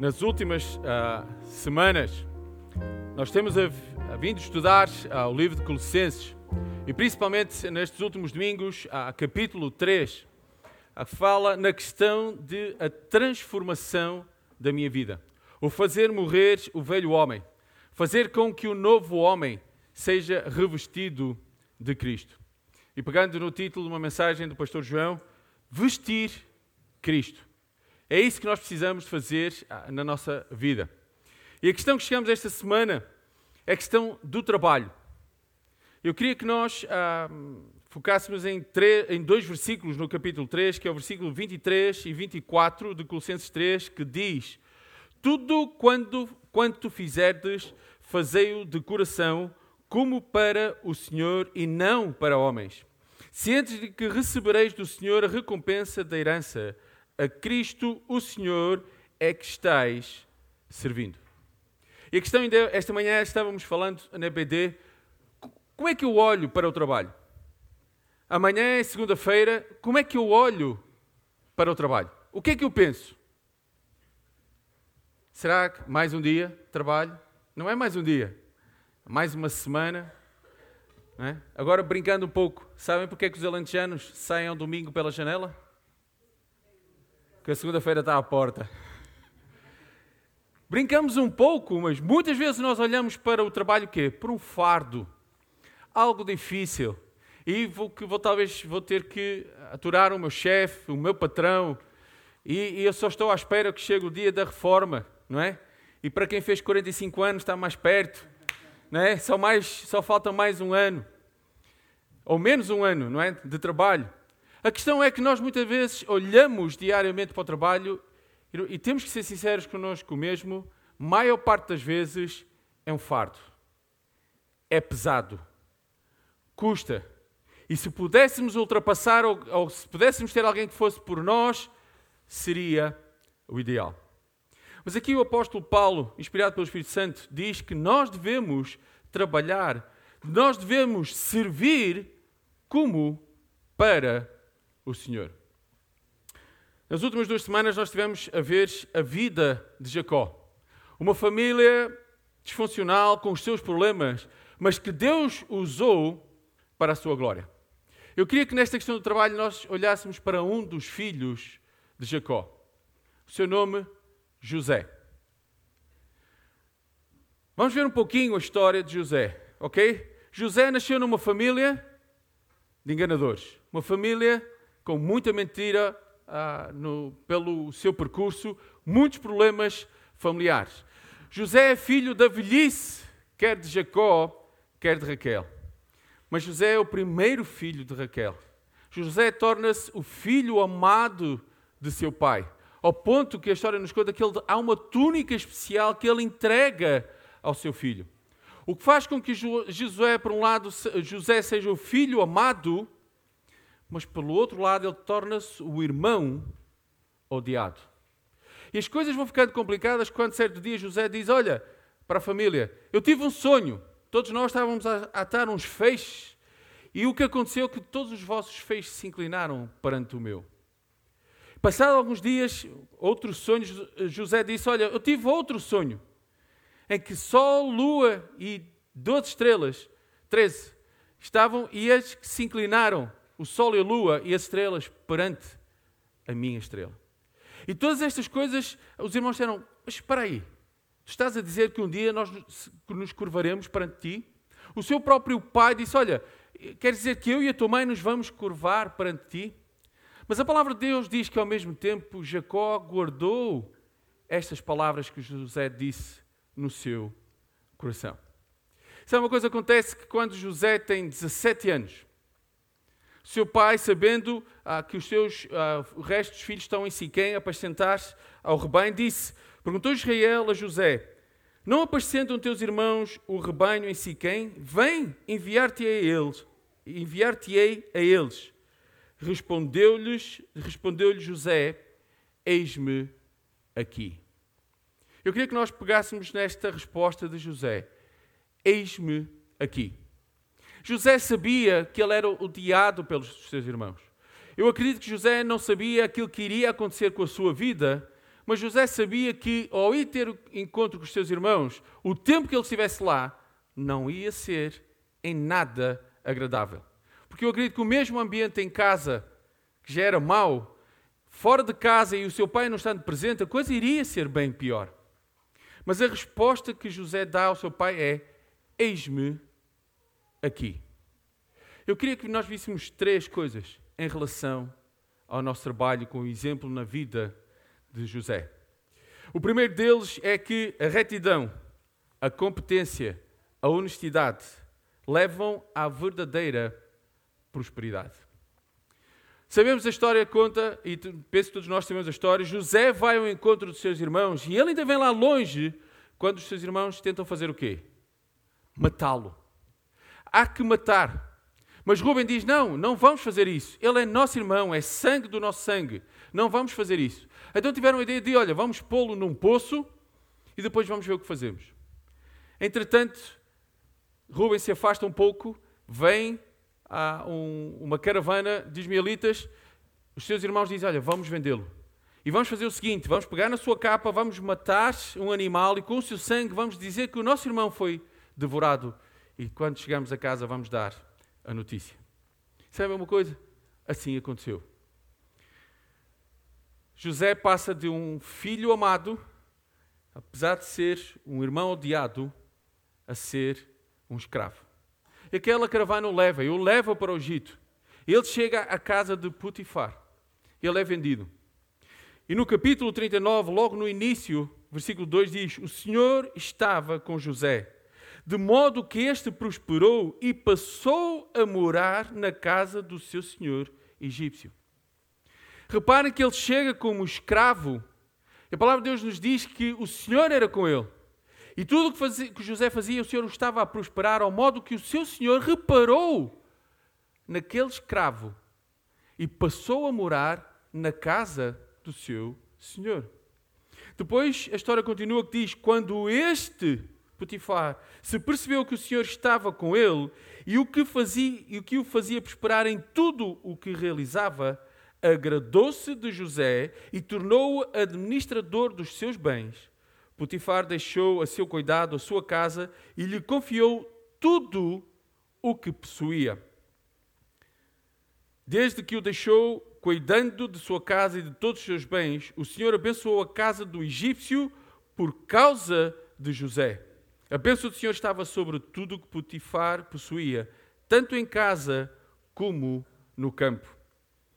nas últimas uh, semanas, nós temos a, a vindo estudar uh, o livro de Colossenses e principalmente nestes últimos domingos, uh, capítulo 3, uh, fala na questão de a transformação da minha vida. O fazer morrer o velho homem, fazer com que o novo homem seja revestido de Cristo. E pegando no título de uma mensagem do pastor João, vestir Cristo. É isso que nós precisamos fazer ah, na nossa vida. E a questão que chegamos esta semana é a questão do trabalho. Eu queria que nós ah, focássemos em, em, dois versículos no capítulo 3, que é o versículo 23 e 24 de Colossenses 3, que diz: Tudo quando, quanto fizerdes, fazei-o de coração, como para o Senhor e não para homens. Cientes de que recebereis do Senhor a recompensa da herança a Cristo, o Senhor, é que estáis servindo. E a questão, esta manhã estávamos falando na BD, como é que eu olho para o trabalho? Amanhã é segunda-feira, como é que eu olho para o trabalho? O que é que eu penso? Será que mais um dia trabalho? Não é mais um dia, mais uma semana. É? Agora, brincando um pouco, sabem porque é que os alentejanos saem ao domingo pela janela? Que a segunda-feira está à porta. Brincamos um pouco, mas muitas vezes nós olhamos para o trabalho quê? Por um fardo, algo difícil. E vou, vou talvez vou ter que aturar o meu chefe, o meu patrão, e, e eu só estou à espera que chegue o dia da reforma, não é? E para quem fez 45 anos está mais perto, não é? Só, mais, só falta mais um ano, ou menos um ano, não é? De trabalho. A questão é que nós muitas vezes olhamos diariamente para o trabalho e temos que ser sinceros connosco mesmo, maior parte das vezes é um fardo. É pesado. Custa. E se pudéssemos ultrapassar, ou, ou se pudéssemos ter alguém que fosse por nós, seria o ideal. Mas aqui o apóstolo Paulo, inspirado pelo Espírito Santo, diz que nós devemos trabalhar, nós devemos servir como para o Senhor. Nas últimas duas semanas nós tivemos a ver a vida de Jacó. Uma família disfuncional, com os seus problemas, mas que Deus usou para a sua glória. Eu queria que nesta questão do trabalho nós olhássemos para um dos filhos de Jacó. O seu nome, José. Vamos ver um pouquinho a história de José, ok? José nasceu numa família de enganadores. Uma família com muita mentira ah, no, pelo seu percurso, muitos problemas familiares. José é filho da velhice, quer de Jacó, quer de Raquel. Mas José é o primeiro filho de Raquel. José torna-se o filho amado de seu pai, ao ponto que a história nos conta que ele, há uma túnica especial que ele entrega ao seu filho. O que faz com que Josué, por um lado, José seja o filho amado, mas pelo outro lado ele torna-se o irmão odiado. E as coisas vão ficando complicadas quando certo dia José diz: Olha, para a família, eu tive um sonho. Todos nós estávamos a atar uns feixes. E o que aconteceu é que todos os vossos feixes se inclinaram perante o meu. Passado alguns dias, outros sonhos, José disse: Olha, eu tive outro sonho, em que Sol, Lua e 12 estrelas, 13, estavam e eles se inclinaram o sol e a lua e as estrelas perante a minha estrela. E todas estas coisas, os irmãos disseram: Mas espera aí, estás a dizer que um dia nós nos curvaremos perante ti? O seu próprio pai disse: Olha, quer dizer que eu e a tua mãe nos vamos curvar perante ti? Mas a palavra de Deus diz que ao mesmo tempo Jacó guardou estas palavras que José disse no seu coração. Sabe uma coisa acontece que quando José tem 17 anos, seu pai, sabendo ah, que os seus ah, o resto dos filhos estão em Siquém a apacentar-se ao rebanho, disse: Perguntou Israel a José: Não apacentam teus irmãos o rebanho em Siquém? Vem, enviar-te-ei a eles. Enviar-te-ei a eles. Respondeu-lhes, respondeu-lhe José: Eis-me aqui. Eu queria que nós pegássemos nesta resposta de José: Eis-me aqui. José sabia que ele era odiado pelos seus irmãos. Eu acredito que José não sabia aquilo que iria acontecer com a sua vida, Mas José sabia que, ao ir ter encontro com os seus irmãos, o tempo que ele estivesse lá não ia ser em nada agradável. Porque eu acredito que o mesmo ambiente em casa, que já era mau, fora de casa e o seu pai não estando presente, a coisa iria ser bem pior. Mas a resposta que José dá ao seu pai é: Eis-me aqui. Eu queria que nós víssemos três coisas em relação ao nosso trabalho com o exemplo na vida de José. O primeiro deles é que a retidão, a competência, a honestidade levam à verdadeira prosperidade. Sabemos a história conta, e penso que todos nós sabemos a história, José vai ao encontro dos seus irmãos e ele ainda vem lá longe quando os seus irmãos tentam fazer o quê? Matá-lo. Há que matar. Mas Rubem diz: não, não vamos fazer isso. Ele é nosso irmão, é sangue do nosso sangue. Não vamos fazer isso. Então tiveram a ideia de: olha, vamos pô-lo num poço e depois vamos ver o que fazemos. Entretanto, Rubem se afasta um pouco, vem a um, uma caravana de ismaelitas, os seus irmãos dizem: Olha, vamos vendê-lo. E vamos fazer o seguinte: vamos pegar na sua capa, vamos matar um animal e com o seu sangue vamos dizer que o nosso irmão foi devorado. E quando chegamos a casa, vamos dar a notícia. Sabe uma coisa? Assim aconteceu. José passa de um filho amado, apesar de ser um irmão odiado, a ser um escravo. E aquela caravana o leva, e o leva para o Egito. Ele chega à casa de Putifar. Ele é vendido. E no capítulo 39, logo no início, versículo 2 diz: O Senhor estava com José, de modo que este prosperou e passou a morar na casa do seu senhor egípcio. Reparem que ele chega como escravo. A palavra de Deus nos diz que o Senhor era com ele. E tudo o que, que José fazia, o Senhor o estava a prosperar, ao modo que o seu Senhor reparou naquele escravo e passou a morar na casa do seu Senhor. Depois a história continua que diz: quando este Potifar se percebeu que o Senhor estava com ele e o que, fazia, e o, que o fazia prosperar em tudo o que realizava, agradou-se de José e tornou-o administrador dos seus bens Potifar deixou a seu cuidado a sua casa e lhe confiou tudo o que possuía. Desde que o deixou cuidando de sua casa e de todos os seus bens, o Senhor abençoou a casa do egípcio por causa de José. A bênção do Senhor estava sobre tudo o que Potifar possuía, tanto em casa como no campo.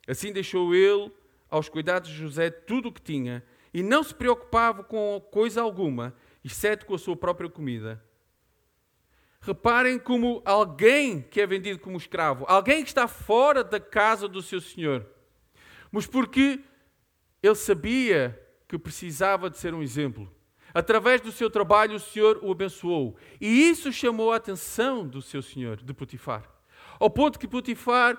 Assim deixou ele aos cuidados de José tudo o que tinha e não se preocupava com coisa alguma, exceto com a sua própria comida. Reparem como alguém que é vendido como escravo, alguém que está fora da casa do seu senhor, mas porque ele sabia que precisava de ser um exemplo. Através do seu trabalho, o Senhor o abençoou. E isso chamou a atenção do seu senhor, de Potifar. Ao ponto que Potifar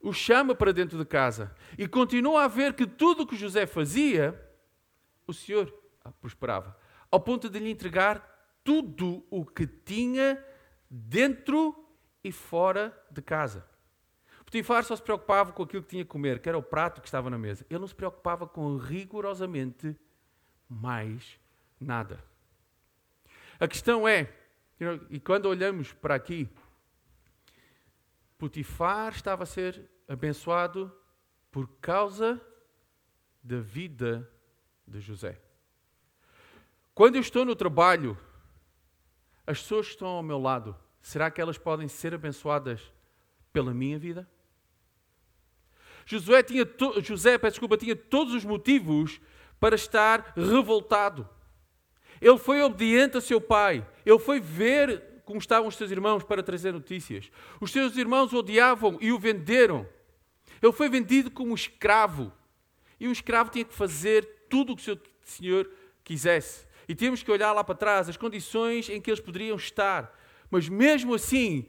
o chama para dentro de casa. E continua a ver que tudo o que José fazia o Senhor prosperava, ao ponto de lhe entregar tudo o que tinha dentro e fora de casa. Potifar só se preocupava com aquilo que tinha que comer, que era o prato que estava na mesa. Ele não se preocupava com rigorosamente mais nada. A questão é, e quando olhamos para aqui, Potifar estava a ser abençoado por causa da vida de José. Quando eu estou no trabalho, as pessoas que estão ao meu lado, será que elas podem ser abençoadas pela minha vida? José tinha, to... José, peço desculpa, tinha todos os motivos para estar revoltado. Ele foi obediente a seu pai. Ele foi ver como estavam os seus irmãos para trazer notícias. Os seus irmãos o odiavam e o venderam. Ele foi vendido como escravo. E o escravo tinha que fazer tudo o que o seu Senhor quisesse. E temos que olhar lá para trás as condições em que eles poderiam estar. Mas mesmo assim,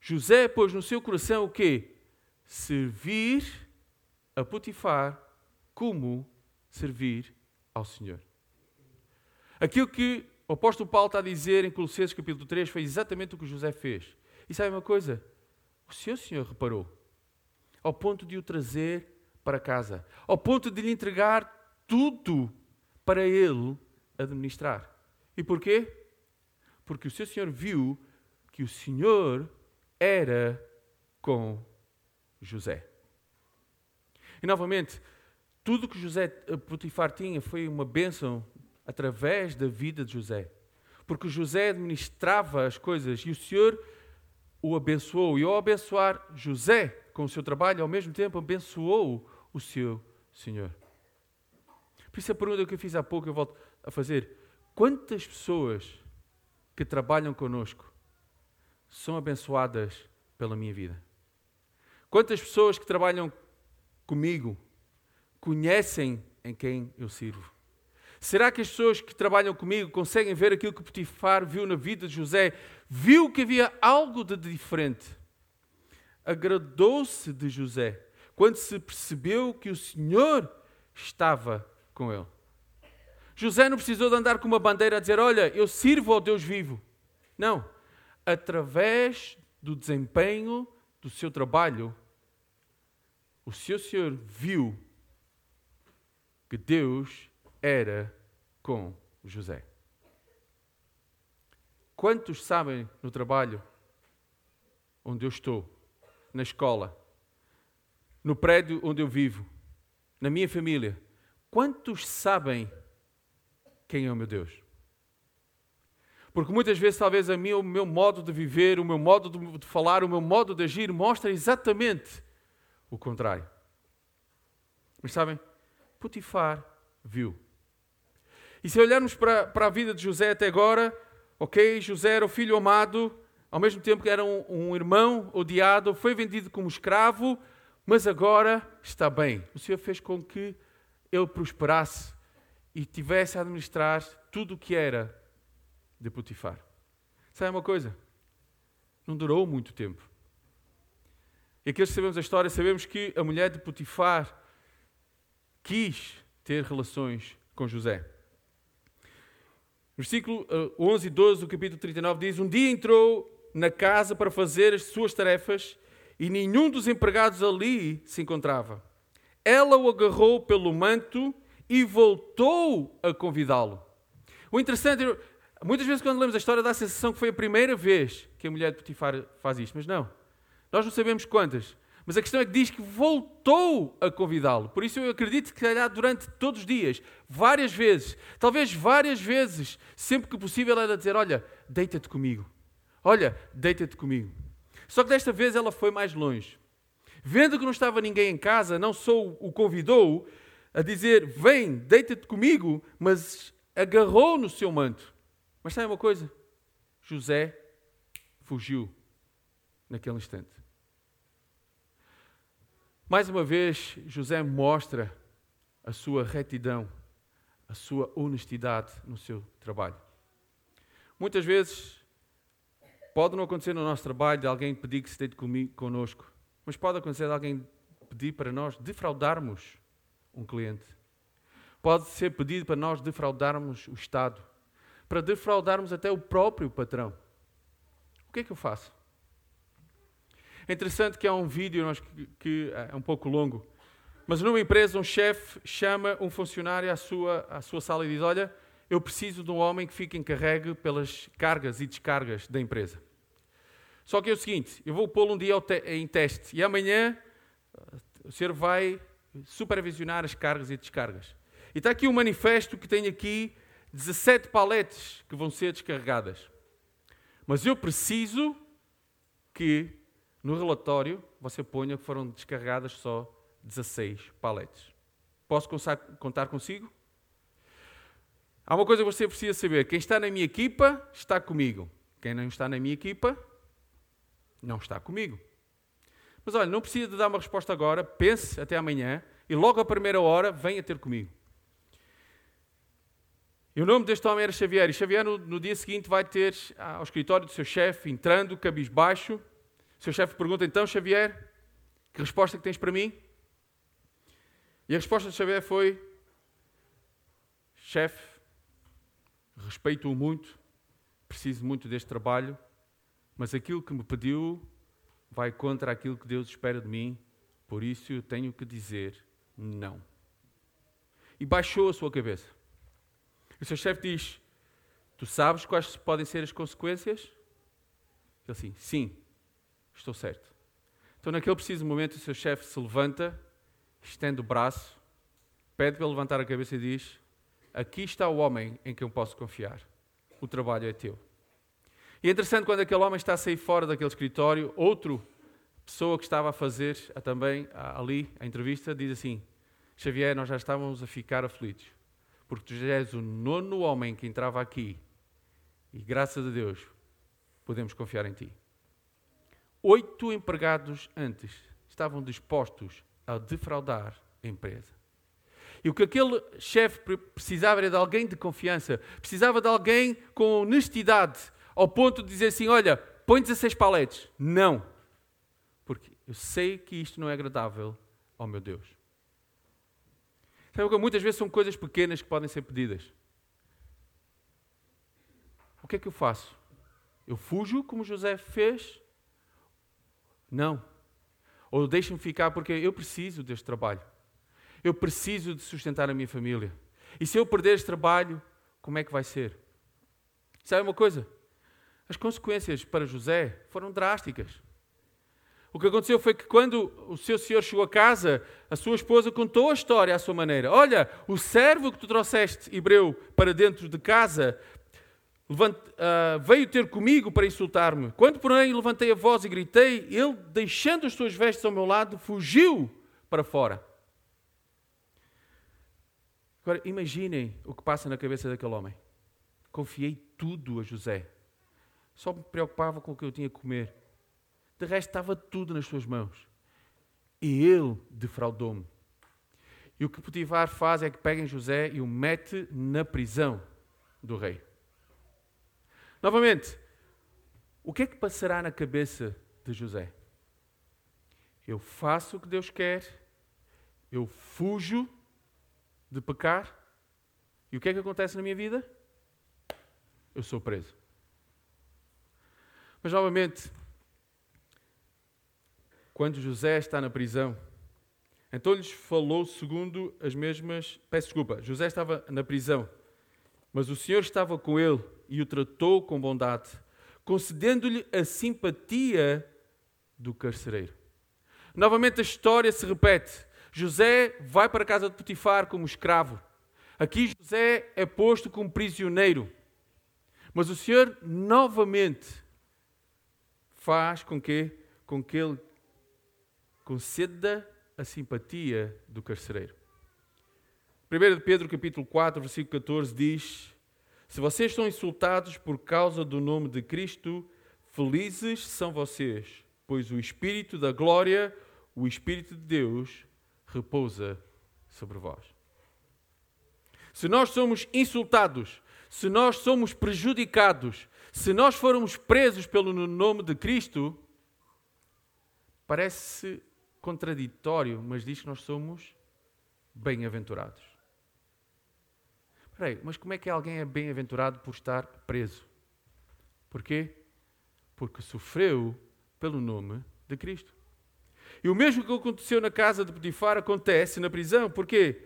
José pôs no seu coração o quê? Servir a Potifar como servir ao Senhor. Aquilo que o apóstolo Paulo está a dizer em Colossenses capítulo 3 foi exatamente o que José fez. E sabe uma coisa? O seu Senhor reparou, ao ponto de o trazer para casa, ao ponto de lhe entregar tudo para ele administrar. E porquê? Porque o seu senhor viu que o senhor era com José. E novamente, tudo que José eh, Potifar tinha foi uma bênção através da vida de José. Porque José administrava as coisas e o Senhor o abençoou. E ao abençoar José com o seu trabalho, ao mesmo tempo abençoou o seu Senhor. Por isso a pergunta que eu fiz há pouco eu volto a fazer. Quantas pessoas que trabalham conosco são abençoadas pela minha vida? Quantas pessoas que trabalham comigo conhecem em quem eu sirvo? Será que as pessoas que trabalham comigo conseguem ver aquilo que Potifar viu na vida de José? Viu que havia algo de diferente. Agradou-se de José quando se percebeu que o Senhor estava com ele. José não precisou de andar com uma bandeira a dizer: Olha, eu sirvo ao Deus vivo. Não. Através do desempenho do seu trabalho, o seu Senhor viu que Deus era com José. Quantos sabem no trabalho onde eu estou, na escola, no prédio onde eu vivo, na minha família, quantos sabem quem é o meu Deus? Porque muitas vezes, talvez, a mim, o meu modo de viver, o meu modo de falar, o meu modo de agir mostra exatamente o contrário. Mas sabem, Potifar viu. E se olharmos para, para a vida de José até agora, ok, José era o filho amado, ao mesmo tempo que era um, um irmão odiado, foi vendido como escravo, mas agora está bem. O Senhor fez com que ele prosperasse e tivesse a administrar tudo o que era de Potifar. Sabe uma coisa? Não durou muito tempo. E aqueles que sabemos a história, sabemos que a mulher de Potifar quis ter relações com José. Versículo 11 eh, e 12 do capítulo 39 diz: Um dia entrou na casa para fazer as suas tarefas e nenhum dos empregados ali se encontrava. Ela o agarrou pelo manto e voltou a convidá-lo. O interessante, muitas vezes quando lemos a história dá a sensação que foi a primeira vez que a mulher de Potifar faz isto, mas não. Nós não sabemos quantas. Mas a questão é que diz que voltou a convidá-lo. Por isso eu acredito que, calhar, durante todos os dias, várias vezes, talvez várias vezes, sempre que possível, ela dizer: Olha, deita-te comigo. Olha, deita-te comigo. Só que desta vez ela foi mais longe. Vendo que não estava ninguém em casa, não só o convidou a dizer: Vem, deita-te comigo, mas agarrou no seu manto. Mas sabe uma coisa? José fugiu naquele instante. Mais uma vez, José mostra a sua retidão, a sua honestidade no seu trabalho. Muitas vezes, pode não acontecer no nosso trabalho de alguém pedir que se deite conosco, mas pode acontecer de alguém pedir para nós defraudarmos um cliente. Pode ser pedido para nós defraudarmos o Estado, para defraudarmos até o próprio patrão. O que é que eu faço? É interessante que há um vídeo que é um pouco longo, mas numa empresa um chefe chama um funcionário à sua, à sua sala e diz: Olha, eu preciso de um homem que fique encarregue pelas cargas e descargas da empresa. Só que é o seguinte: eu vou pô-lo um dia em teste e amanhã o senhor vai supervisionar as cargas e descargas. E está aqui um manifesto que tem aqui 17 paletes que vão ser descarregadas. Mas eu preciso que no relatório, você ponha que foram descarregadas só 16 paletes. Posso contar consigo? Há uma coisa que você precisa saber: quem está na minha equipa está comigo. Quem não está na minha equipa não está comigo. Mas olha, não precisa de dar uma resposta agora, pense até amanhã e logo à primeira hora venha ter comigo. E o nome deste homem era Xavier. E Xavier, no, no dia seguinte, vai ter ao escritório do seu chefe, entrando, cabisbaixo, seu chefe pergunta então, Xavier, que resposta que tens para mim? E a resposta de Xavier foi: Chefe, respeito-o muito, preciso muito deste trabalho, mas aquilo que me pediu vai contra aquilo que Deus espera de mim, por isso eu tenho que dizer não. E baixou a sua cabeça. E o seu chefe diz: Tu sabes quais podem ser as consequências? Ele assim: Sim, estou certo. Então, naquele preciso momento, o seu chefe se levanta, estende o braço, pede para levantar a cabeça e diz: Aqui está o homem em quem eu posso confiar. O trabalho é teu. E é interessante quando aquele homem está a sair fora daquele escritório, outro pessoa que estava a fazer também ali a entrevista diz assim: Xavier, nós já estávamos a ficar aflitos, porque tu já és o nono homem que entrava aqui e graças a Deus podemos confiar em ti. Oito empregados antes estavam dispostos a defraudar a empresa. E o que aquele chefe precisava era de alguém de confiança, precisava de alguém com honestidade, ao ponto de dizer assim: Olha, põe 16 paletes. Não. Porque eu sei que isto não é agradável ao meu Deus. Sabe que muitas vezes são coisas pequenas que podem ser pedidas. O que é que eu faço? Eu fujo como José fez? Não. Ou deixo-me ficar porque eu preciso deste trabalho. Eu preciso de sustentar a minha família. E se eu perder este trabalho, como é que vai ser? Sabe uma coisa? As consequências para José foram drásticas. O que aconteceu foi que quando o seu senhor chegou a casa, a sua esposa contou a história à sua maneira. Olha, o servo que tu trouxeste, hebreu, para dentro de casa, veio ter comigo para insultar-me. Quando, porém, levantei a voz e gritei, ele, deixando as suas vestes ao meu lado, fugiu para fora. Agora, imaginem o que passa na cabeça daquele homem. Confiei tudo a José só me preocupava com o que eu tinha que comer. De resto, estava tudo nas suas mãos. E ele defraudou-me. E o que Potifar faz é que pega José e o mete na prisão do rei. Novamente, o que é que passará na cabeça de José? Eu faço o que Deus quer, eu fujo de pecar, e o que é que acontece na minha vida? Eu sou preso. Mas novamente, quando José está na prisão, então lhes falou segundo as mesmas. Peço desculpa, José estava na prisão, mas o Senhor estava com ele e o tratou com bondade, concedendo-lhe a simpatia do carcereiro. Novamente a história se repete. José vai para a casa de Potifar como escravo. Aqui José é posto como prisioneiro. Mas o Senhor novamente faz com que, com que ele conceda a simpatia do carcereiro. 1 Pedro capítulo 4, versículo 14 diz: Se vocês estão insultados por causa do nome de Cristo, felizes são vocês, pois o Espírito da glória, o Espírito de Deus, repousa sobre vós. Se nós somos insultados, se nós somos prejudicados, se nós formos presos pelo nome de Cristo, parece contraditório, mas diz que nós somos bem-aventurados. Espera aí, mas como é que alguém é bem-aventurado por estar preso? Porquê? Porque sofreu pelo nome de Cristo. E o mesmo que aconteceu na casa de Potifar acontece na prisão. Porquê?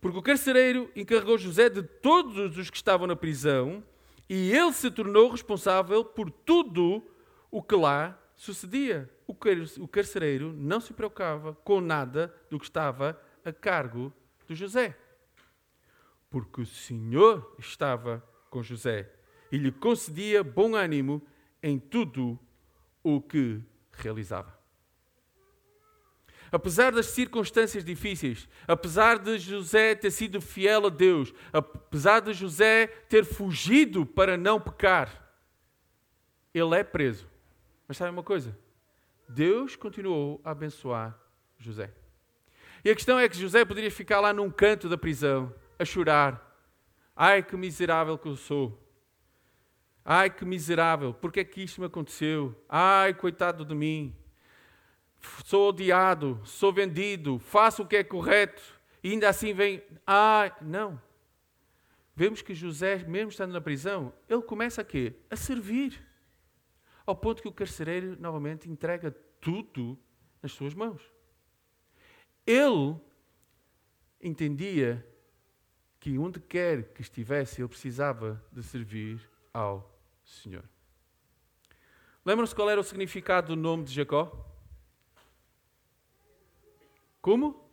Porque o carcereiro encarregou José de todos os que estavam na prisão e ele se tornou responsável por tudo o que lá sucedia. O carcereiro não se preocupava com nada do que estava a cargo de José. Porque o Senhor estava com José e lhe concedia bom ânimo em tudo o que realizava. Apesar das circunstâncias difíceis, apesar de José ter sido fiel a Deus, apesar de José ter fugido para não pecar, ele é preso. Mas sabe uma coisa? Deus continuou a abençoar José. E a questão é que José poderia ficar lá num canto da prisão, a chorar. Ai, que miserável que eu sou. Ai, que miserável, porque é que isto me aconteceu? Ai, coitado de mim sou odiado, sou vendido, faço o que é correto e ainda assim vem, ah, não. Vemos que José, mesmo estando na prisão, ele começa a quê? A servir. Ao ponto que o carcereiro novamente entrega tudo nas suas mãos. Ele entendia que onde quer que estivesse, ele precisava de servir ao Senhor. Lembram-se qual era o significado do nome de Jacó? Como?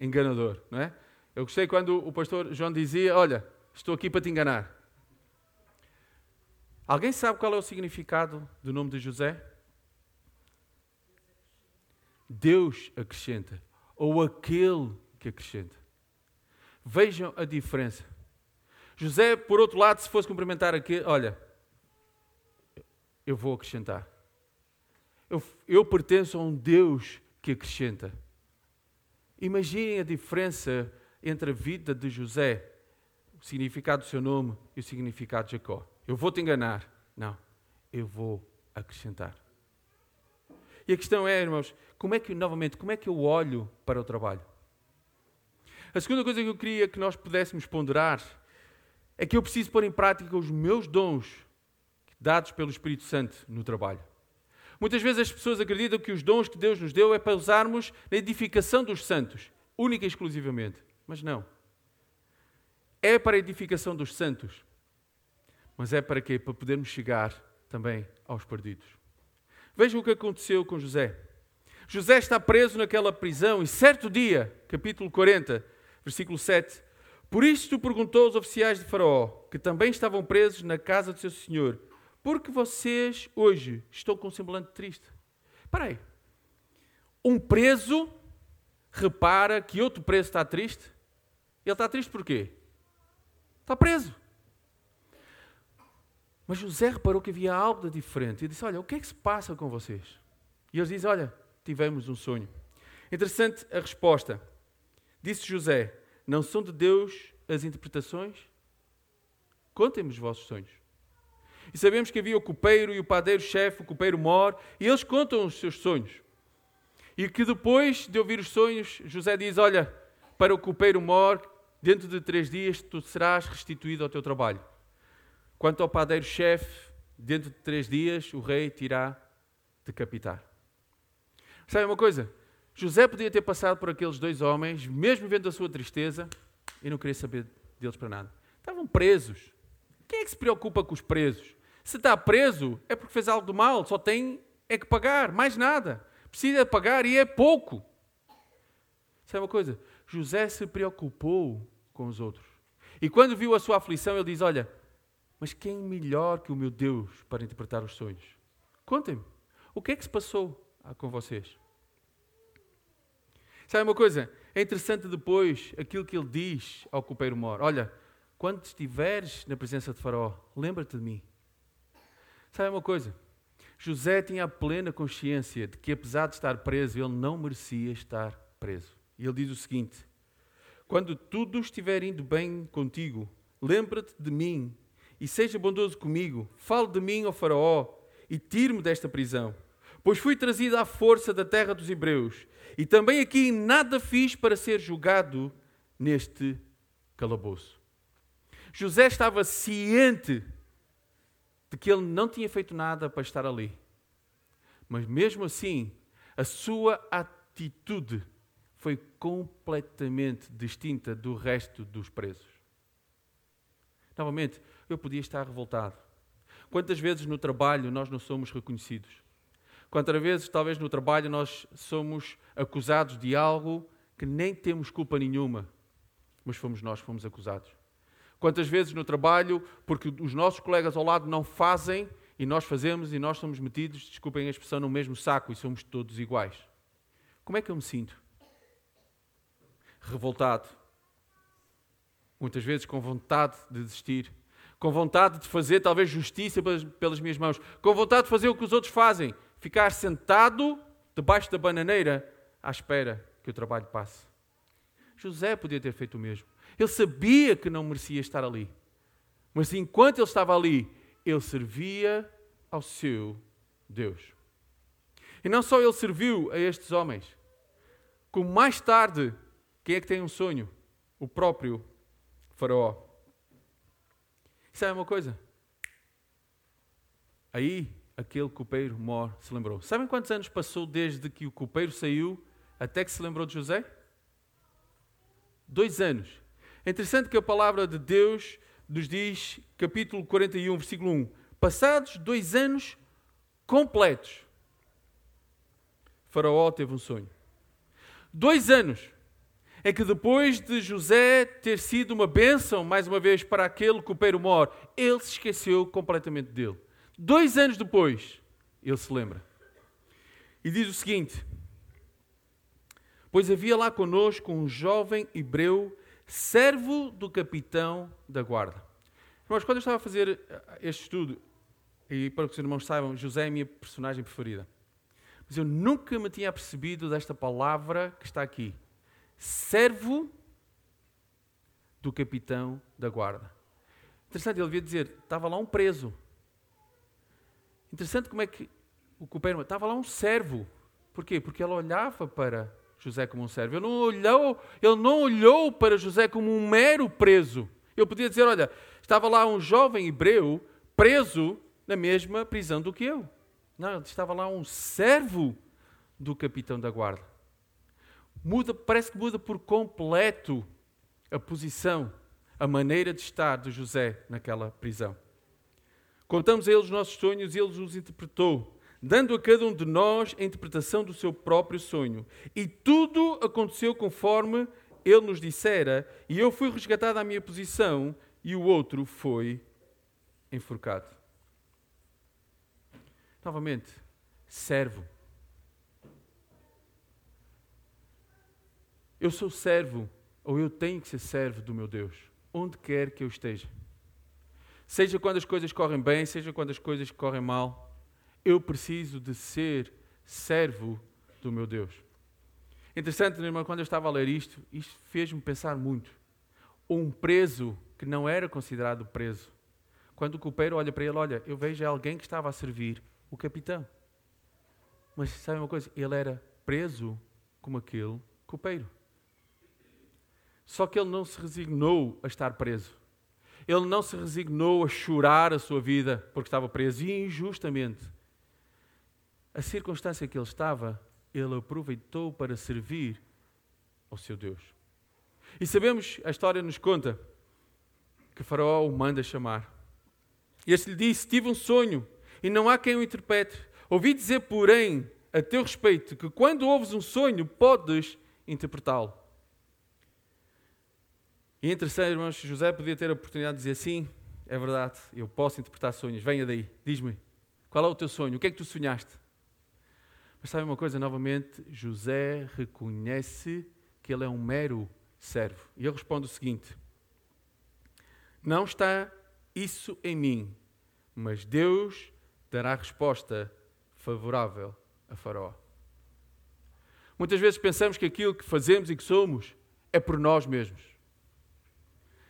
Enganador, não é? Eu gostei quando o pastor João dizia: Olha, estou aqui para te enganar. Alguém sabe qual é o significado do nome de José? Deus acrescenta, ou aquele que acrescenta. Vejam a diferença. José, por outro lado, se fosse cumprimentar aqui, olha, eu vou acrescentar. Eu, eu pertenço a um Deus que acrescenta. Imaginem a diferença entre a vida de José, o significado do seu nome e o significado de Jacó. Eu vou te enganar. Não, eu vou acrescentar. E a questão é, irmãos, como é que, novamente, como é que eu olho para o trabalho? A segunda coisa que eu queria que nós pudéssemos ponderar é que eu preciso pôr em prática os meus dons dados pelo Espírito Santo no trabalho. Muitas vezes as pessoas acreditam que os dons que Deus nos deu é para usarmos na edificação dos santos, única e exclusivamente. Mas não. É para a edificação dos santos. Mas é para quê? Para podermos chegar também aos perdidos. Vejam o que aconteceu com José. José está preso naquela prisão e certo dia, capítulo 40, versículo 7, por isto perguntou aos oficiais de Faraó, que também estavam presos na casa do seu senhor, porque vocês hoje estão com um semblante triste. Espera aí. Um preso repara que outro preso está triste. Ele está triste por quê? Está preso. Mas José reparou que havia algo de diferente e disse: Olha, o que é que se passa com vocês? E eles dizem: Olha, tivemos um sonho. Interessante a resposta. Disse José: Não são de Deus as interpretações? Contem-me os vossos sonhos. E sabemos que havia o copeiro e o padeiro-chefe, o copeiro-mor, e eles contam os seus sonhos. E que depois de ouvir os sonhos, José diz: Olha, para o copeiro-mor, dentro de três dias tu serás restituído ao teu trabalho. Quanto ao padeiro-chefe, dentro de três dias o rei te irá decapitar. Sabe uma coisa? José podia ter passado por aqueles dois homens, mesmo vendo a sua tristeza, e não queria saber deles para nada. Estavam presos. Quem é que se preocupa com os presos? Se está preso, é porque fez algo de mal, só tem é que pagar, mais nada. Precisa pagar e é pouco. Sabe uma coisa? José se preocupou com os outros. E quando viu a sua aflição, ele diz: Olha, mas quem melhor que o meu Deus para interpretar os sonhos? Contem-me, o que é que se passou com vocês? Sabe uma coisa? É interessante depois aquilo que ele diz ao copeiro mor: Olha, quando estiveres na presença de Faraó, lembra-te de mim. Sabe uma coisa? José tinha a plena consciência de que, apesar de estar preso, ele não merecia estar preso. E ele diz o seguinte: Quando tudo estiver indo bem contigo, lembra-te de mim e seja bondoso comigo. Fale de mim ao Faraó e tire-me desta prisão. Pois fui trazido à força da terra dos Hebreus e também aqui nada fiz para ser julgado neste calabouço. José estava ciente de que ele não tinha feito nada para estar ali. Mas mesmo assim, a sua atitude foi completamente distinta do resto dos presos. Novamente, eu podia estar revoltado. Quantas vezes no trabalho nós não somos reconhecidos? Quantas vezes, talvez no trabalho, nós somos acusados de algo que nem temos culpa nenhuma, mas fomos nós que fomos acusados? Quantas vezes no trabalho, porque os nossos colegas ao lado não fazem e nós fazemos e nós somos metidos, desculpem a expressão, no mesmo saco e somos todos iguais. Como é que eu me sinto? Revoltado. Muitas vezes com vontade de desistir. Com vontade de fazer talvez justiça pelas, pelas minhas mãos. Com vontade de fazer o que os outros fazem. Ficar sentado debaixo da bananeira à espera que o trabalho passe. José podia ter feito o mesmo. Ele sabia que não merecia estar ali. Mas enquanto ele estava ali, ele servia ao seu Deus. E não só ele serviu a estes homens, como mais tarde, quem é que tem um sonho? O próprio Faraó. Sabe uma coisa? Aí aquele copeiro mor se lembrou. Sabem quantos anos passou desde que o copeiro saiu até que se lembrou de José? Dois anos. É interessante que a palavra de Deus nos diz, capítulo 41, versículo 1: Passados dois anos completos, Faraó teve um sonho. Dois anos. É que depois de José ter sido uma bênção, mais uma vez, para aquele copeiro mor, ele se esqueceu completamente dele. Dois anos depois, ele se lembra. E diz o seguinte: Pois havia lá conosco um jovem hebreu, servo do capitão da guarda. Irmãos, quando eu estava a fazer este estudo, e para que os irmãos saibam, José é a minha personagem preferida. Mas eu nunca me tinha percebido desta palavra que está aqui. Servo do capitão da guarda. Interessante, ele devia dizer, estava lá um preso. Interessante como é que o copeiro estava lá um servo. Porquê? Porque ele olhava para José como um servo. Ele não olhou, ele não olhou para José como um mero preso. Ele podia dizer, olha, estava lá um jovem hebreu preso na mesma prisão do que eu. Não, estava lá um servo do capitão da guarda. Muda, parece que muda por completo a posição, a maneira de estar de José naquela prisão. Contamos a ele os nossos sonhos e ele os interpretou, dando a cada um de nós a interpretação do seu próprio sonho. E tudo aconteceu conforme ele nos dissera, e eu fui resgatado à minha posição, e o outro foi enforcado. Novamente, servo. Eu sou servo, ou eu tenho que ser servo do meu Deus, onde quer que eu esteja. Seja quando as coisas correm bem, seja quando as coisas correm mal, eu preciso de ser servo do meu Deus. Interessante, irmão, quando eu estava a ler isto, isto fez-me pensar muito. Um preso que não era considerado preso. Quando o copeiro olha para ele, olha, eu vejo alguém que estava a servir o capitão. Mas sabe uma coisa? Ele era preso como aquele copeiro. Só que ele não se resignou a estar preso. Ele não se resignou a chorar a sua vida porque estava preso e injustamente. A circunstância que ele estava, ele aproveitou para servir ao seu Deus. E sabemos, a história nos conta que Faraó o manda chamar. E este lhe disse: Tive um sonho e não há quem o interprete. Ouvi dizer, porém, a teu respeito, que quando ouves um sonho, podes interpretá-lo. E em terceiro, irmãos, José podia ter a oportunidade de dizer sim, é verdade, eu posso interpretar sonhos, venha daí, diz-me, qual é o teu sonho, o que é que tu sonhaste? Mas sabe uma coisa, novamente, José reconhece que ele é um mero servo. E ele responde o seguinte: Não está isso em mim, mas Deus dará resposta favorável a Faraó. Muitas vezes pensamos que aquilo que fazemos e que somos é por nós mesmos.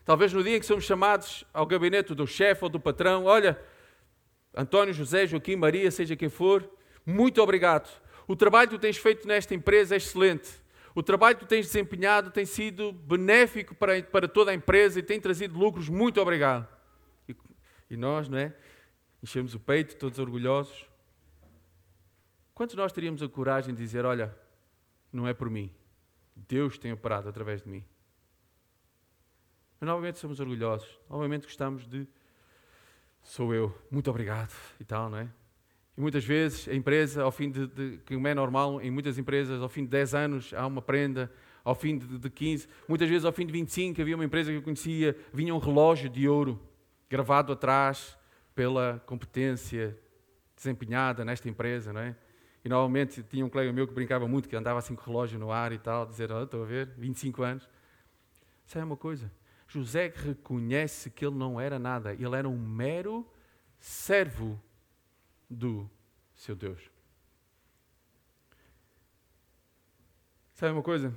Talvez no dia em que somos chamados ao gabinete do chefe ou do patrão, olha, António, José, Joaquim, Maria, seja quem for, muito obrigado. O trabalho que tu tens feito nesta empresa é excelente. O trabalho que tu tens desempenhado tem sido benéfico para, para toda a empresa e tem trazido lucros. Muito obrigado. E, e nós, não é? enchemos o peito, todos orgulhosos. Quantos nós teríamos a coragem de dizer: Olha, não é por mim, Deus tem operado através de mim? Mas novamente somos orgulhosos, novamente gostamos de. Sou eu, muito obrigado e tal, não é? E muitas vezes a empresa, ao fim de, de que é normal, em muitas empresas, ao fim de 10 anos há uma prenda, ao fim de, de 15, muitas vezes ao fim de 25 havia uma empresa que eu conhecia, vinha um relógio de ouro gravado atrás, pela competência desempenhada nesta empresa, não é? E normalmente tinha um colega meu que brincava muito, que andava assim com o relógio no ar e tal, dizer, oh, estou a ver, 25 anos. Sabe uma coisa? José reconhece que ele não era nada, ele era um mero servo do seu Deus. Sabe uma coisa?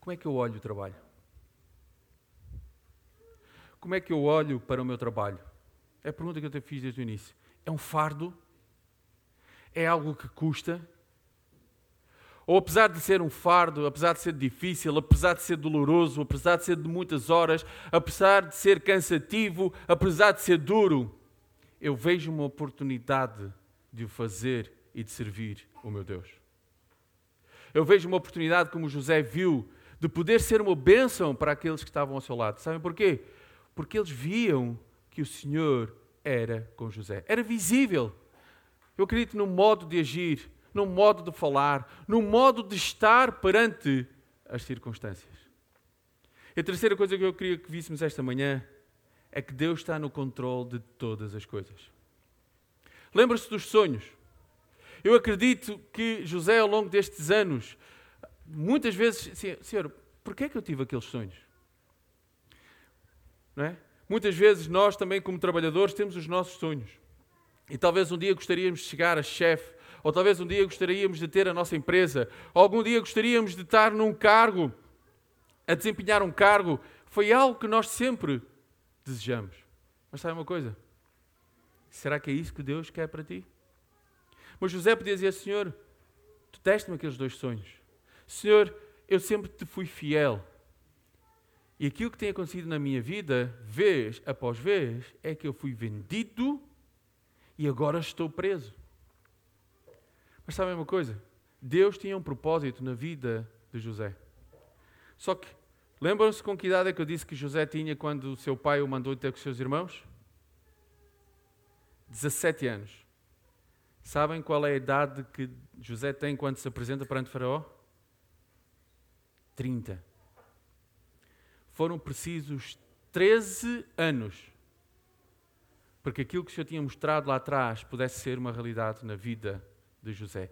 Como é que eu olho o trabalho? Como é que eu olho para o meu trabalho? É a pergunta que eu te fiz desde o início. É um fardo? É algo que custa? Ou apesar de ser um fardo, apesar de ser difícil, apesar de ser doloroso, apesar de ser de muitas horas, apesar de ser cansativo, apesar de ser duro, eu vejo uma oportunidade de o fazer e de servir o meu Deus. Eu vejo uma oportunidade, como José viu, de poder ser uma bênção para aqueles que estavam ao seu lado. Sabem porquê? Porque eles viam que o Senhor era com José. Era visível. Eu acredito no modo de agir, no modo de falar, no modo de estar perante as circunstâncias. E a terceira coisa que eu queria que víssemos esta manhã é que Deus está no controle de todas as coisas. Lembra-se dos sonhos. Eu acredito que José, ao longo destes anos, muitas vezes, Senhor, porquê é que eu tive aqueles sonhos? Não é? Muitas vezes nós também, como trabalhadores, temos os nossos sonhos. E talvez um dia gostaríamos de chegar a chefe, ou talvez um dia gostaríamos de ter a nossa empresa, ou algum dia gostaríamos de estar num cargo, a desempenhar um cargo. Foi algo que nós sempre desejamos. Mas sabe uma coisa? Será que é isso que Deus quer para ti? Mas José podia dizer, Senhor, tu deste-me aqueles dois sonhos. Senhor, eu sempre te fui fiel. E aquilo que tem acontecido na minha vida, vez após vez, é que eu fui vendido e agora estou preso. Mas sabem uma coisa? Deus tinha um propósito na vida de José. Só que, lembram-se com que idade é que eu disse que José tinha quando o seu pai o mandou ter com os seus irmãos? 17 anos. Sabem qual é a idade que José tem quando se apresenta perante Faraó? 30. Foram precisos 13 anos para que aquilo que o Senhor tinha mostrado lá atrás pudesse ser uma realidade na vida de José.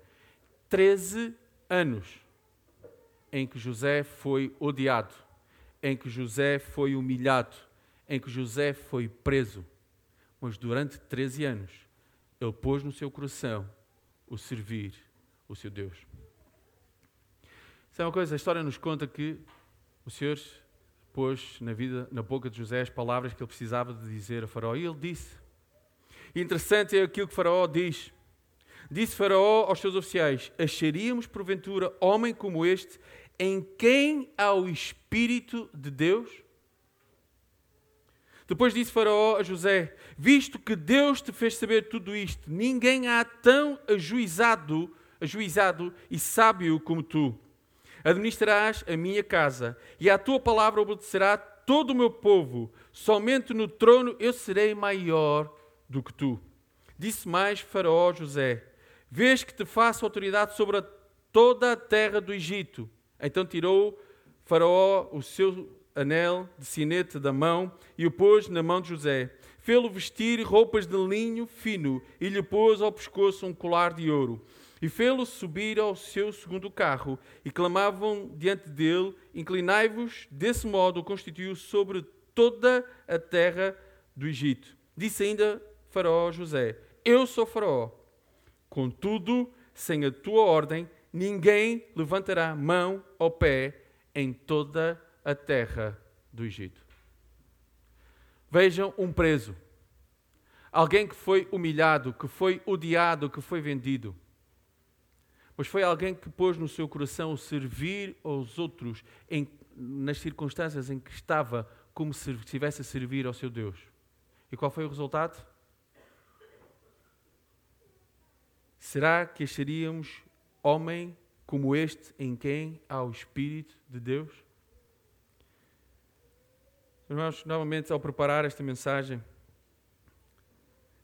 13 anos em que José foi odiado, em que José foi humilhado, em que José foi preso. Mas durante 13 anos, ele pôs no seu coração o servir o seu Deus. Isso é uma coisa, a história nos conta que o Senhor pôs na vida, na boca de José as palavras que ele precisava de dizer a Faraó. E ele disse. Interessante é aquilo que Faraó diz. Disse Faraó aos seus oficiais: Acharíamos porventura homem como este, em quem há o Espírito de Deus? Depois disse Faraó a José: Visto que Deus te fez saber tudo isto, ninguém há tão ajuizado, ajuizado e sábio como tu. Administrarás a minha casa, e à tua palavra obedecerá todo o meu povo. Somente no trono eu serei maior do que tu. Disse mais Faraó a José: Vês que te faço autoridade sobre toda a terra do Egito. Então tirou Faraó o seu anel de sinete da mão e o pôs na mão de José. Fê-lo vestir roupas de linho fino e lhe pôs ao pescoço um colar de ouro. E fê-lo subir ao seu segundo carro, e clamavam diante dele: Inclinai-vos. Desse modo constituiu sobre toda a terra do Egito. Disse ainda Faraó a José: Eu sou Faraó. Contudo, sem a tua ordem, ninguém levantará mão ou pé em toda a terra do Egito. Vejam um preso, alguém que foi humilhado, que foi odiado, que foi vendido. Mas foi alguém que pôs no seu coração servir aos outros em, nas circunstâncias em que estava, como se estivesse a servir ao seu Deus. E qual foi o resultado? Será que acharíamos homem como este em quem há o Espírito de Deus? Irmãos, novamente, ao preparar esta mensagem,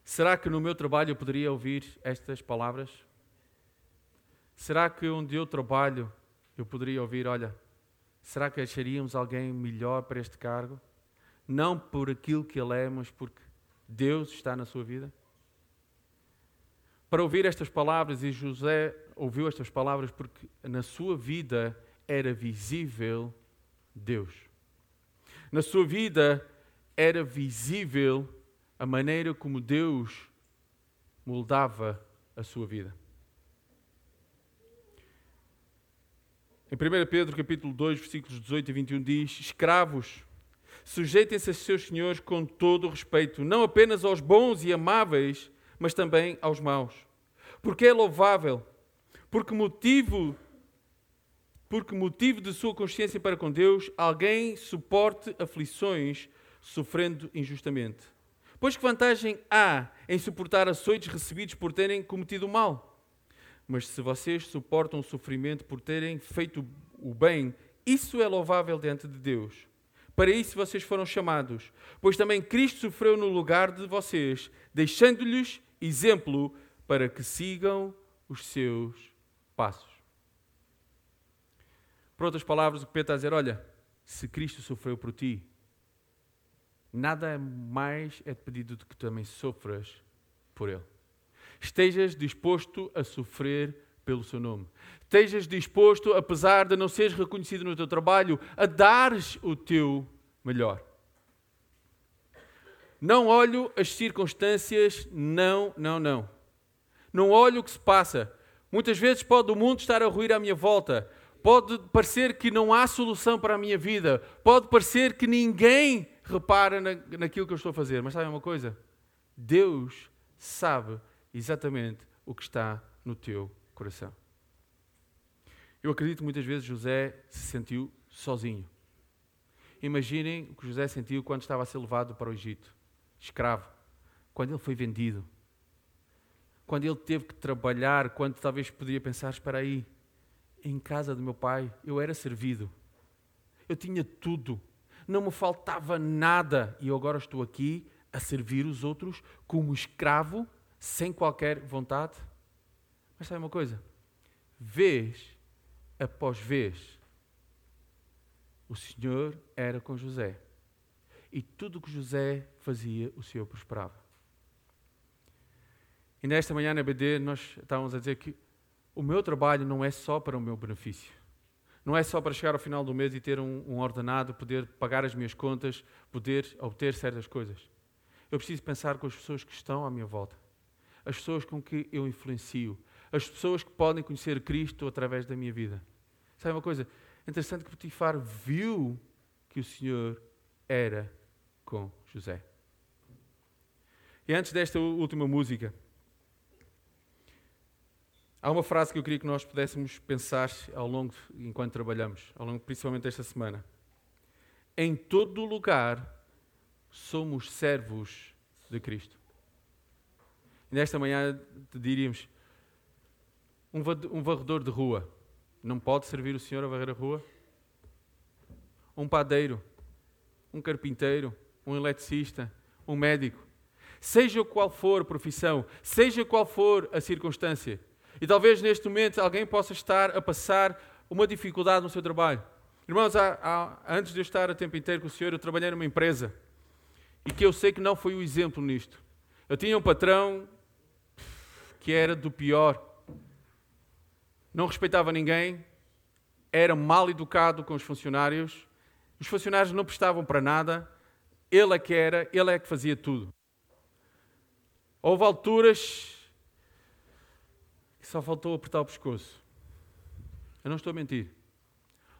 será que no meu trabalho eu poderia ouvir estas palavras? Será que onde eu trabalho eu poderia ouvir, olha, será que acharíamos alguém melhor para este cargo? Não por aquilo que ele é, mas porque Deus está na sua vida? Para ouvir estas palavras, e José ouviu estas palavras porque na sua vida era visível Deus. Na sua vida era visível a maneira como Deus moldava a sua vida. Em 1 Pedro capítulo 2, versículos 18 e 21 diz: Escravos, sujeitem-se a seus senhores com todo o respeito, não apenas aos bons e amáveis, mas também aos maus. Porque é louvável, porque motivo porque motivo de sua consciência para com Deus, alguém suporte aflições sofrendo injustamente. Pois que vantagem há em suportar açoites recebidos por terem cometido o mal? Mas se vocês suportam o sofrimento por terem feito o bem, isso é louvável diante de Deus. Para isso vocês foram chamados, pois também Cristo sofreu no lugar de vocês, deixando-lhes exemplo para que sigam os seus passos. Por outras palavras, o que Pedro está a dizer, olha, se Cristo sofreu por ti, nada mais é pedido do que também sofras por Ele. Estejas disposto a sofrer pelo seu nome. Estejas disposto, apesar de não seres reconhecido no teu trabalho, a dares o teu melhor. Não olho as circunstâncias, não, não, não. Não olho o que se passa. Muitas vezes pode o mundo estar a ruir à minha volta. Pode parecer que não há solução para a minha vida. Pode parecer que ninguém repara na, naquilo que eu estou a fazer. Mas sabe uma coisa? Deus sabe exatamente o que está no teu coração. Eu acredito que muitas vezes José se sentiu sozinho. Imaginem o que José sentiu quando estava a ser levado para o Egito, escravo, quando ele foi vendido, quando ele teve que trabalhar, quando talvez podia pensar: espera aí, em casa do meu pai eu era servido, eu tinha tudo, não me faltava nada e eu agora estou aqui a servir os outros como escravo, sem qualquer vontade. Mas sabe uma coisa? Vez após vez, o Senhor era com José. E tudo o que José fazia, o Senhor prosperava. E nesta manhã na BD nós estávamos a dizer que o meu trabalho não é só para o meu benefício. Não é só para chegar ao final do mês e ter um, um ordenado, poder pagar as minhas contas, poder obter certas coisas. Eu preciso pensar com as pessoas que estão à minha volta, as pessoas com que eu influencio, as pessoas que podem conhecer Cristo através da minha vida. Sabe uma coisa? É interessante que Potifar viu que o Senhor era com José. E antes desta última música, há uma frase que eu queria que nós pudéssemos pensar ao longo, enquanto trabalhamos, ao longo principalmente desta semana. Em todo lugar somos servos de Cristo. E nesta manhã diríamos, um varredor de rua não pode servir o Senhor a varrer a rua? Um padeiro, um carpinteiro, um eletricista, um médico. Seja qual for a profissão, seja qual for a circunstância. E talvez neste momento alguém possa estar a passar uma dificuldade no seu trabalho. Irmãos, há, há, antes de eu estar a tempo inteiro com o Senhor, eu trabalhei numa empresa e que eu sei que não foi o exemplo nisto. Eu tinha um patrão que era do pior não respeitava ninguém, era mal educado com os funcionários, os funcionários não prestavam para nada, ele é que era, ele é que fazia tudo. Houve alturas que só faltou apertar o pescoço. Eu não estou a mentir.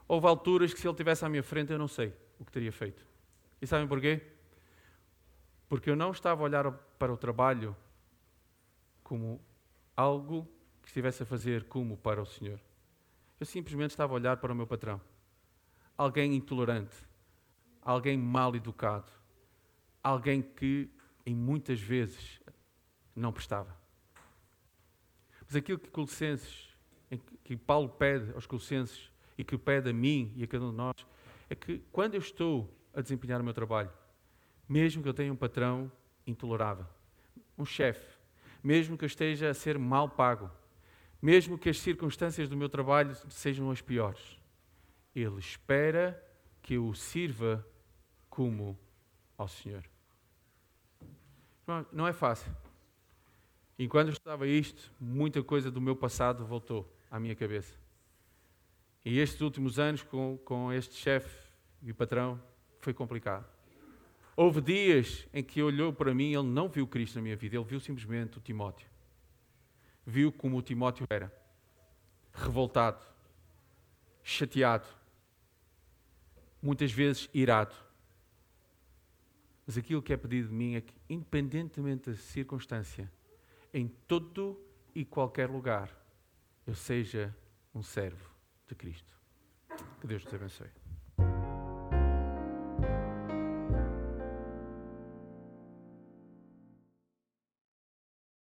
Houve alturas que se ele estivesse à minha frente eu não sei o que teria feito. E sabem porquê? Porque eu não estava a olhar para o trabalho como algo que estivesse a fazer como para o Senhor. Eu simplesmente estava a olhar para o meu patrão. Alguém intolerante, alguém mal educado, alguém que em muitas vezes não prestava. Mas aquilo que Colossenses, que Paulo pede aos Colossenses e que pede a mim e a cada um de nós, é que quando eu estou a desempenhar o meu trabalho, mesmo que eu tenha um patrão intolerável, um chefe, mesmo que eu esteja a ser mal pago, mesmo que as circunstâncias do meu trabalho sejam as piores. Ele espera que eu o sirva como ao Senhor. Não é fácil. E quando eu estava isto, muita coisa do meu passado voltou à minha cabeça. E estes últimos anos, com, com este chefe e patrão, foi complicado. Houve dias em que olhou para mim, ele não viu Cristo na minha vida, ele viu simplesmente o Timóteo viu como o Timóteo era. Revoltado, chateado, muitas vezes irado. Mas aquilo que é pedido de mim é que, independentemente da circunstância, em todo e qualquer lugar, eu seja um servo de Cristo. Que Deus te abençoe.